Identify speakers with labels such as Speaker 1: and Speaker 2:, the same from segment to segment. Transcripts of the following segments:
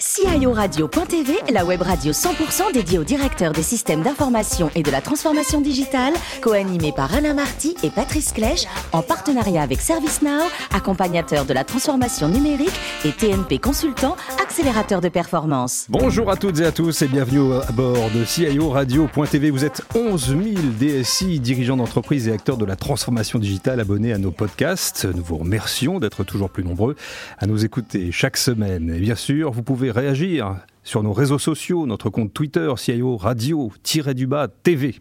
Speaker 1: CIORadio.tv, la web radio 100% dédiée aux directeurs des systèmes d'information et de la transformation digitale, co-animée par Alain Marty et Patrice Clèche, en partenariat avec ServiceNow, accompagnateur de la transformation numérique et TNP Consultant, accélérateur de performance.
Speaker 2: Bonjour à toutes et à tous et bienvenue à bord de CIORadio.tv. Vous êtes 11 000 DSI, dirigeants d'entreprise et acteurs de la transformation digitale abonnés à nos podcasts. Nous vous remercions d'être toujours plus nombreux à nous écouter chaque semaine. Et bien sûr, vous pouvez réagir sur nos réseaux sociaux, notre compte Twitter, CIO Radio-du-bas TV.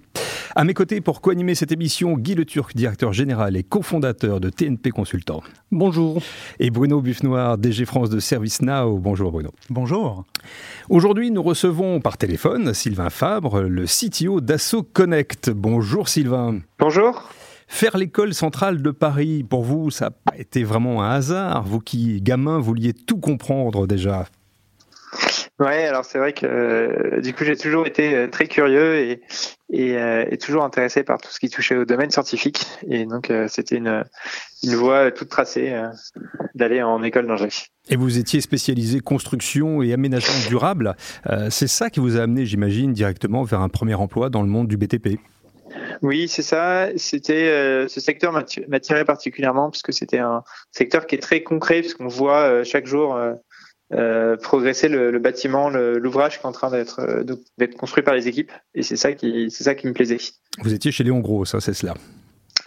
Speaker 2: À mes côtés, pour co-animer cette émission, Guy Le Turc, directeur général et cofondateur de TNP Consultant.
Speaker 3: Bonjour.
Speaker 2: Et Bruno Buffnoir, DG France de ServiceNow. Bonjour Bruno.
Speaker 3: Bonjour.
Speaker 2: Aujourd'hui, nous recevons par téléphone Sylvain Fabre, le CTO d'Asso Connect. Bonjour Sylvain.
Speaker 4: Bonjour.
Speaker 2: Faire l'école centrale de Paris, pour vous, ça n'a pas été vraiment un hasard. Vous qui, gamin, vouliez tout comprendre déjà.
Speaker 4: Ouais, alors c'est vrai que euh, du coup j'ai toujours été euh, très curieux et, et, euh, et, toujours intéressé par tout ce qui touchait au domaine scientifique et donc c'était une, une voie toute tracée d'aller en école d'ingénierie.
Speaker 2: Et vous étiez spécialisé construction et aménagement durable. c'est ça qui vous a amené, j'imagine, directement vers un premier emploi dans le monde du BTP.
Speaker 4: Oui, c'est ça. C'était ce secteur m'attirait particulièrement parce que c'était un secteur qui est très concret puisqu'on voit chaque jour euh, progresser le, le bâtiment, l'ouvrage qui est en train d'être euh, construit par les équipes. Et c'est ça qui c'est ça qui me plaisait.
Speaker 2: Vous étiez chez Léon Gros, ça c'est cela.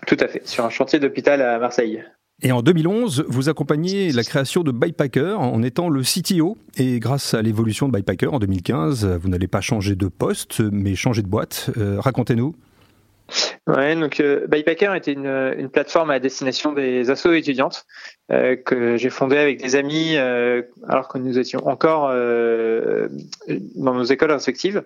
Speaker 4: Tout à fait, sur un chantier d'hôpital à Marseille.
Speaker 2: Et en 2011, vous accompagnez la création de Bypacker en étant le CTO. Et grâce à l'évolution de Bypacker en 2015, vous n'allez pas changer de poste, mais changer de boîte. Euh, racontez-nous.
Speaker 4: Ouais, donc euh, Bypacker était une, une, plateforme à destination des assos étudiantes euh, que j'ai fondée avec des amis euh, alors que nous étions encore euh, dans nos écoles respectives.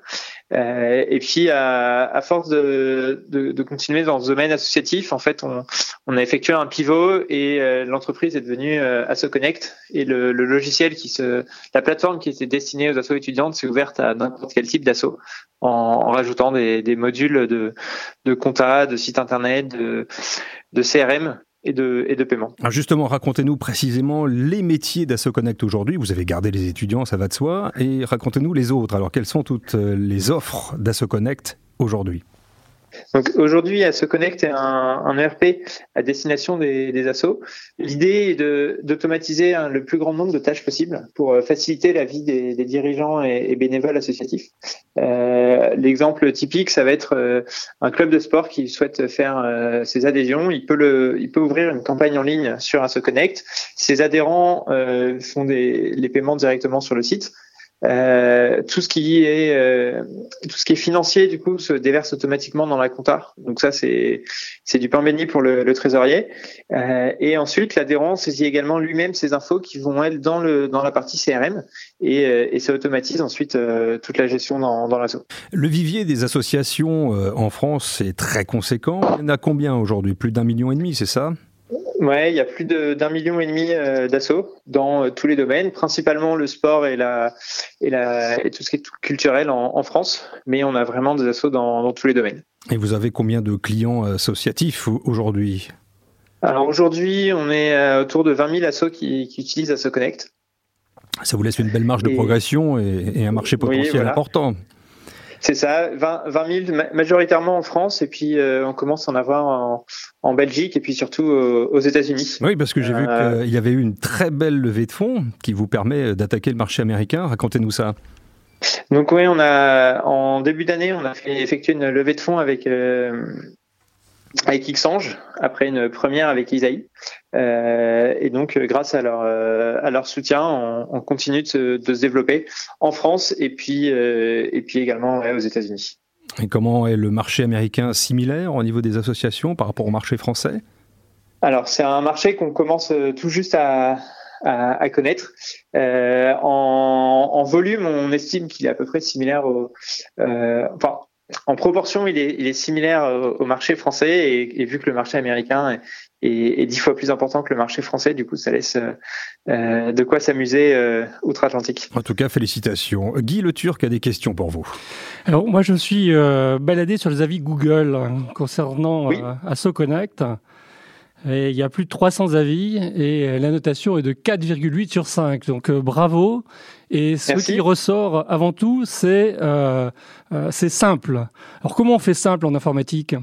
Speaker 4: Euh, et puis à, à force de, de, de, continuer dans ce domaine associatif, en fait, on, on a effectué un pivot et l'entreprise est devenue Asso Connect et le, le, logiciel qui se, la plateforme qui était destinée aux assos étudiantes s'est ouverte à n'importe quel type d'asso en, en, rajoutant des, des modules de, de compta, de site internet, de, de CRM et de, paiement.
Speaker 2: Alors justement, racontez-nous précisément les métiers d'AssoConnect aujourd'hui. Vous avez gardé les étudiants, ça va de soi. Et racontez-nous les autres. Alors, quelles sont toutes les offres d'AssoConnect aujourd'hui?
Speaker 4: Donc aujourd'hui, à se connecter un, un ERP à destination des, des. L'idée est d'automatiser hein, le plus grand nombre de tâches possibles pour euh, faciliter la vie des, dirigeants et, bénévoles associatifs. Euh, l'exemple typique, ça va être euh, un club de sport qui souhaite faire ses adhésions. Il peut le, il peut ouvrir une campagne en ligne sur un se connect. Ses adhérents font des, les paiements directement sur le site. Euh, tout ce qui est euh, tout ce qui est financier du coup se déverse automatiquement dans la compta. Donc ça c'est c'est du pain béni pour le, trésorier. Euh, et ensuite l'adhérent saisit également lui-même ces infos qui vont être dans le dans la partie CRM et, euh, et ça automatise ensuite toute la gestion dans dans l'assaut.
Speaker 2: Le vivier des associations en France est très conséquent. Il y en a combien aujourd'hui? Plus d'un million et demi, c'est ça?
Speaker 4: Ouais, il y a plus d'un million et demi euh, d'assauts dans euh, tous les domaines, principalement le sport et la et la et tout ce qui est culturel en, en France, mais on a vraiment des assauts dans, dans, tous les domaines.
Speaker 2: Et vous avez combien de clients associatifs aujourd'hui?
Speaker 4: Alors aujourd'hui, on est euh, autour de 20 000 assos qui, qui utilisent Asso Connect.
Speaker 2: Ça vous laisse une belle marge de progression et, et, un marché potentiel oui, voilà. important.
Speaker 4: C'est ça, 20, 20 000 majoritairement en France et puis euh, on commence à en avoir en, en Belgique et puis surtout euh, aux États-Unis.
Speaker 2: Oui, parce que j'ai euh, vu qu'il y avait eu une très belle levée de fonds qui vous permet d'attaquer le marché américain. Racontez-nous ça.
Speaker 4: Donc oui, on a en début d'année, on a fait effectuer une levée de fonds avec euh, avec Xange, après une première avec Isaïe. Euh, et donc, grâce à leur, euh, à leur soutien, on, on continue de se, de se, développer en France et puis, euh, et puis également ouais, aux États-Unis.
Speaker 2: Et comment est le marché américain similaire au niveau des associations par rapport au marché français?
Speaker 4: Alors, c'est un marché qu'on commence tout juste à, à, à connaître. Euh, en, en, volume, on estime qu'il est à peu près similaire au, euh, enfin, en proportion, il est, il est similaire au marché français et, et, vu que le marché américain est, est, dix fois plus important que le marché français, du coup, ça laisse euh, de quoi s'amuser euh, outre-Atlantique.
Speaker 2: En tout cas, félicitations. Guy Le Turc a des questions pour vous.
Speaker 3: Alors, moi, je suis euh, baladé sur les avis Google concernant oui. euh, AssoConnect. Et il y a plus de 300 avis et la notation est de 4,8 sur 5. Donc bravo. Et ce qui ressort avant tout, c'est c'est simple. Alors comment on fait simple en informatique?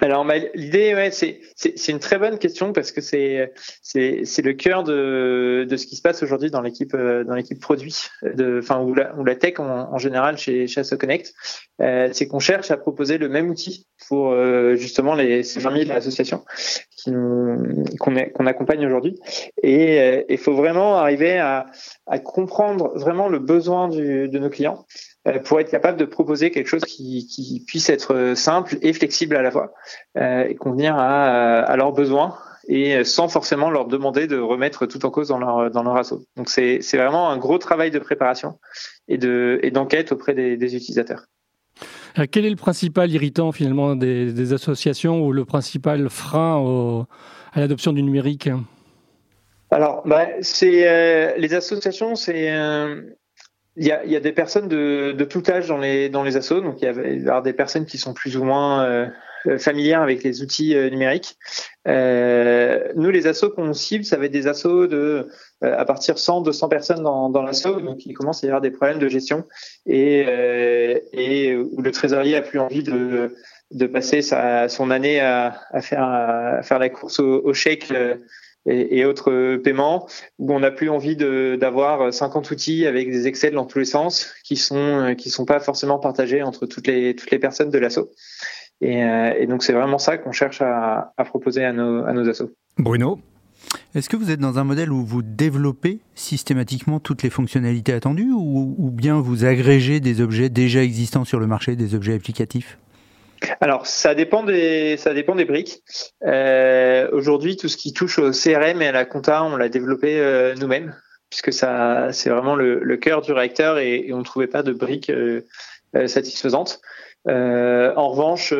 Speaker 4: Alors l'idée, ouais, c'est une très bonne question parce que c'est c'est le cœur de de ce qui se passe aujourd'hui dans l'équipe euh, dans l'équipe produit, de enfin ou la, tech en, général chez chez euh, c'est qu'on cherche à proposer le même outil pour euh, justement les ces 20 000 associations qu'on qu'on accompagne aujourd'hui. Et euh, il faut vraiment arriver à à comprendre vraiment le besoin de nos clients. euh, pour être capable de proposer quelque chose qui, qui, puisse être simple et flexible à la fois euh, et convenir à, à, leurs besoins et sans forcément leur demander de remettre tout en cause dans leur dans leur assaut. Donc c'est c'est vraiment un gros travail de préparation et de et d'enquête auprès des, des utilisateurs.
Speaker 3: Euh, quel est le principal irritant finalement des, des associations ou le principal frein au, à l'adoption du numérique?
Speaker 4: Alors, bah, c'est euh, les associations, c'est euh, il y, a, y a, des personnes de, de, tout âge dans les dans les assos, donc il y, a, il des personnes qui sont plus ou moins euh, familières avec les outils euh, numériques. Euh, nous, les assos qu'on cible, ça va être des assos de à partir de 100, 200 personnes dans, dans l'asso, donc il commence à y avoir des problèmes de gestion et et où le trésorier a plus envie de de passer sa, son année à, à faire à faire la course au, au et, autres paiements, où on n'a plus envie d'avoir 50 outils avec des Excel dans tous les sens, qui sont qui sont pas forcément partagés entre toutes les toutes les personnes de l'asso. Et, euh, et, donc c'est vraiment ça qu'on cherche à, à, proposer à nos à nos assos.
Speaker 2: Bruno?
Speaker 5: Est-ce que vous êtes dans un modèle où vous développez systématiquement toutes les fonctionnalités attendues ou, ou bien vous agrégez des objets déjà existants sur le marché, des objets applicatifs?
Speaker 4: Alors, ça dépend des ça dépend des briques. Euh, Aujourd'hui, tout ce qui touche au CRM et à la compta, on l'a développé euh, nous-mêmes, puisque ça c'est vraiment le, le, cœur du réacteur et, et on ne trouvait pas de briques euh, euh satisfaisantes. Euh, en revanche,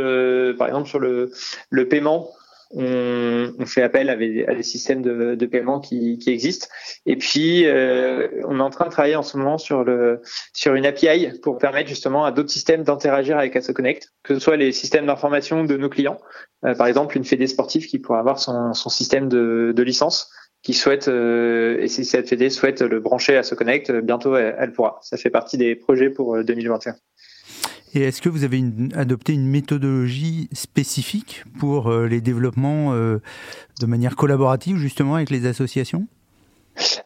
Speaker 4: par exemple sur le le paiement, on, on, fait appel à des, à des systèmes de, de, paiement qui, qui, existent. Et puis, euh, on est en train de travailler en ce moment sur, le, sur une API pour permettre justement à d'autres systèmes d'interagir avec AssoConnect, que ce soit les systèmes d'information de nos clients, euh, par exemple une fédé sportive qui pourrait avoir son, son système de, de licence qui souhaite euh, et si cette fédé souhaite le brancher à AssoConnect, bientôt elle, elle pourra. Ça fait partie des projets pour 2021.
Speaker 5: Et est-ce que vous avez adopté une méthodologie spécifique pour euh, les développements euh, de manière collaborative justement avec les associations?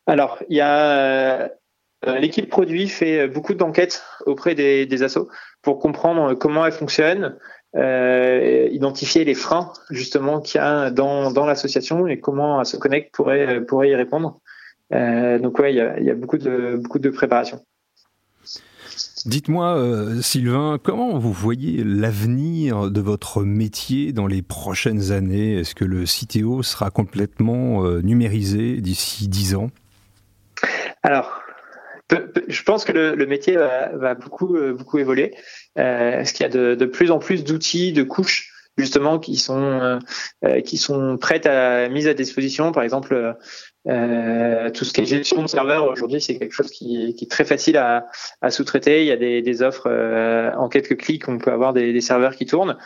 Speaker 4: Alors, il y a euh, l'équipe produit fait beaucoup d'enquêtes auprès des, des assos pour comprendre comment elles fonctionnent, identifier les freins justement qu'il y a dans, dans l'association et comment se Connect pourrait, pourrait y répondre. Donc ouais, il y a, y a beaucoup de beaucoup de préparation.
Speaker 2: Dites-moi, euh, Sylvain, comment vous voyez l'avenir de votre métier dans les prochaines années? Est-ce que le CTO sera complètement euh, numérisé d'ici 10 ans?
Speaker 4: Alors, je pense que le, métier va, beaucoup, euh, beaucoup évoluer. Est-ce qu'il y a de, plus en plus d'outils, de couches? Justement qui sont qui sont prêtes à mise à disposition par exemple euh, tout ce qui est gestion de serveur aujourd'hui, c'est quelque chose qui, est très facile à, sous-traiter. Il y a des, offres euh, en quelques clics, on peut avoir des, serveurs qui tournent.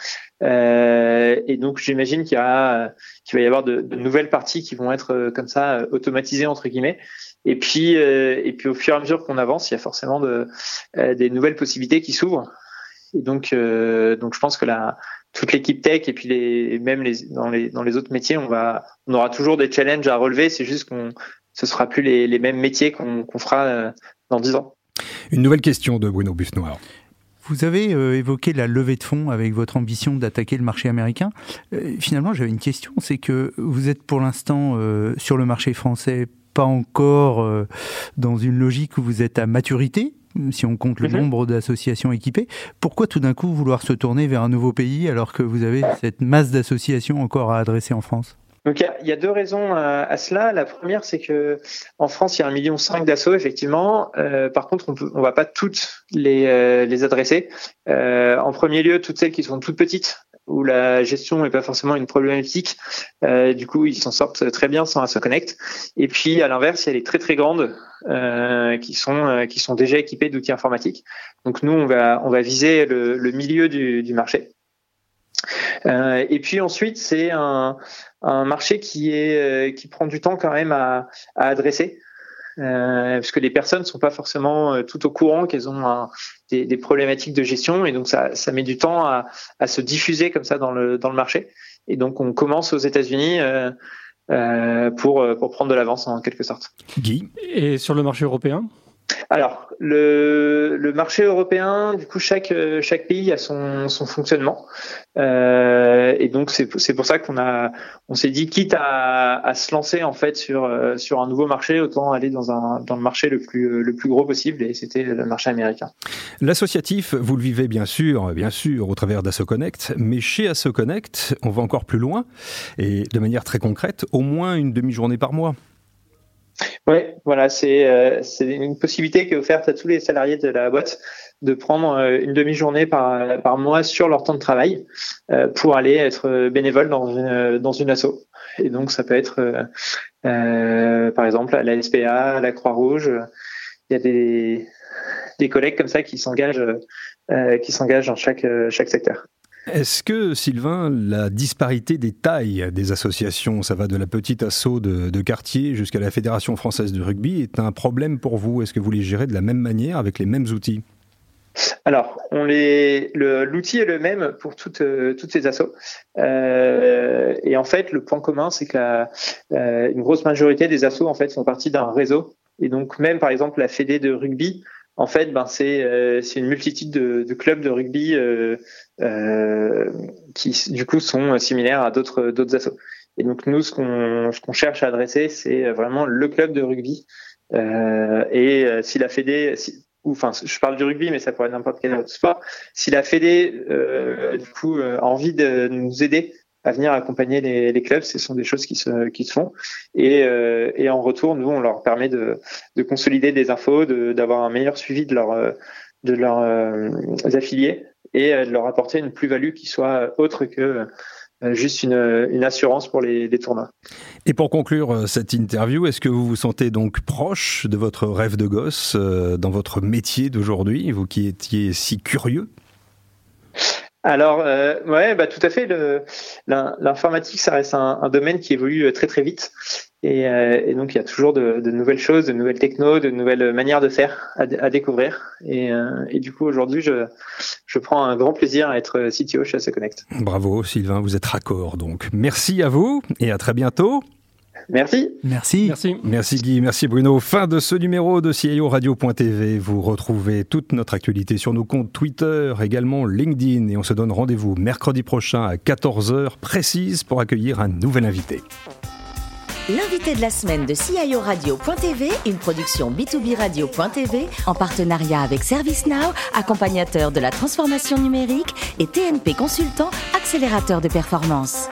Speaker 4: Euh, et donc, j'imagine qu'il y a, qu'il va y avoir de, nouvelles parties qui vont être euh, comme ça euh, automatisées entre guillemets. Et puis, et puis au fur et à mesure qu'on avance, il y a forcément de, des nouvelles possibilités qui s'ouvrent. Et donc, donc, je pense que la, toute l'équipe tech et puis les, même les, dans, les, dans les autres métiers, on, va, on aura toujours des challenges à relever. C'est juste qu'on ce sera plus les, les mêmes métiers qu'on fera euh, dans 10 ans.
Speaker 2: Une nouvelle question de Bruno Buffnoir.
Speaker 5: Vous avez euh, évoqué la levée de fonds avec votre ambition d'attaquer le marché américain. Euh, finalement, j'avais une question, c'est que vous êtes pour l'instant sur le marché français pas encore dans une logique où vous êtes à maturité si on compte le mhm. nombre d'associations équipées. Pourquoi tout d'un coup vouloir se tourner vers un nouveau pays alors que vous avez cette masse d'associations encore à adresser en France?
Speaker 4: Donc il y, a deux raisons à, cela. La première, c'est que en France, il y a un million cinq d'assauts effectivement. Euh, par contre, on ne va pas toutes les, euh, les adresser. Euh, en premier lieu, toutes celles qui sont toutes petites, où la gestion n'est pas forcément une problématique. Euh, du coup, ils s'en sortent très bien sans se connect. Et puis, à l'inverse, il y a les très très grandes euh, qui sont euh, qui sont déjà équipées d'outils informatiques. Donc nous, on va on va viser le, milieu du, marché. et puis ensuite, c'est un, un marché qui est qui prend du temps quand même à adresser. Euh, parce que les personnes ne sont pas forcément tout au courant qu'elles ont des, des, problématiques de gestion et donc ça, ça met du temps à, à, se diffuser comme ça dans le, dans le marché. Et donc on commence aux États-Unis euh, euh, pour, pour prendre de l'avance en quelque sorte.
Speaker 3: Guy? Et sur le marché européen?
Speaker 4: Alors, le, marché européen, du coup, chaque, pays a son, fonctionnement. Euh, et donc, c'est pour ça qu'on on s'est dit, quitte à, se lancer en fait sur, sur un nouveau marché, autant aller dans, un, dans le marché le plus, le plus gros possible. Et c'était le marché américain.
Speaker 2: L'associatif, vous le vivez bien sûr, bien sûr, au travers d'AssoConnect. Mais chez AssoConnect, on va encore plus loin et de manière très concrète, au moins une demi-journée par mois.
Speaker 4: Oui, voilà, c'est euh, une possibilité qui est offerte à tous les salariés de la boîte de prendre euh, une demi-journée par, par mois sur leur temps de travail euh, pour aller être bénévole dans une dans une asso. Et donc ça peut être euh, par exemple à la SPA, à la Croix-Rouge. Il y a des des collègues comme ça qui s'engagent qui s'engagent dans chaque chaque secteur.
Speaker 2: Est-ce que, Sylvain, la disparité des tailles des associations, ça va de la petite asso de, quartier jusqu'à la Fédération française de rugby, est un problème pour vous? Est-ce que vous les gérez de la même manière, avec les mêmes outils?
Speaker 4: Alors, l'outil est le même pour toutes, toutes ces assos. Euh, et en fait, le point commun, c'est la, euh, grosse majorité des assos en fait font partie d'un réseau. Et donc, même par exemple la Fédé de rugby, en fait, ben c'est euh, une multitude de, de, clubs de rugby euh, euh, qui du coup sont similaires à d'autres d'autres assos. Et donc nous, ce qu'on ce qu'on cherche à adresser, c'est vraiment le club de rugby. Euh, et si la Fédé, si, ou enfin, je parle du rugby, mais ça pourrait être n'importe quel autre sport. Si la Fédé, du coup, a envie de nous aider à venir accompagner les, clubs. Ce sont des choses qui se, qui se font. Et, euh, et, en retour, nous, on leur permet de, de consolider des infos, d'avoir un meilleur suivi de, leur, de leurs euh, affiliés et de leur apporter une plus-value qui soit autre que euh, juste une, une, assurance pour les, tournois.
Speaker 2: Et pour conclure cette interview, est-ce que vous vous sentez donc proche de votre rêve de gosse dans votre métier d'aujourd'hui, vous qui étiez si curieux?
Speaker 4: Alors, euh, ouais, bah, tout à fait. L'informatique, ça reste un, domaine qui évolue euh, très très vite. Et, euh, et donc, il y a toujours de, nouvelles choses, de nouvelles technos, de nouvelles manières de faire à, découvrir. Et, euh, et, du coup, aujourd'hui, je, je prends un grand plaisir à être CTO chez Connect.
Speaker 2: Bravo, Sylvain, vous êtes raccord. Donc, merci à vous et à très bientôt.
Speaker 4: Merci.
Speaker 5: Merci.
Speaker 3: Merci.
Speaker 2: Merci Guy, merci Bruno. Fin de ce numéro de CIO Radio.tv. Vous retrouvez toute notre actualité sur nos comptes Twitter, également LinkedIn. Et on se donne rendez-vous mercredi prochain à 14h précise pour accueillir un nouvel invité.
Speaker 1: L'invité de la semaine de CIO Radio.tv, une production B2B Radio.tv en partenariat avec ServiceNow, accompagnateur de la transformation numérique et TNP Consultant, accélérateur de performance.